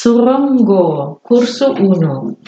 Surongo, curso 1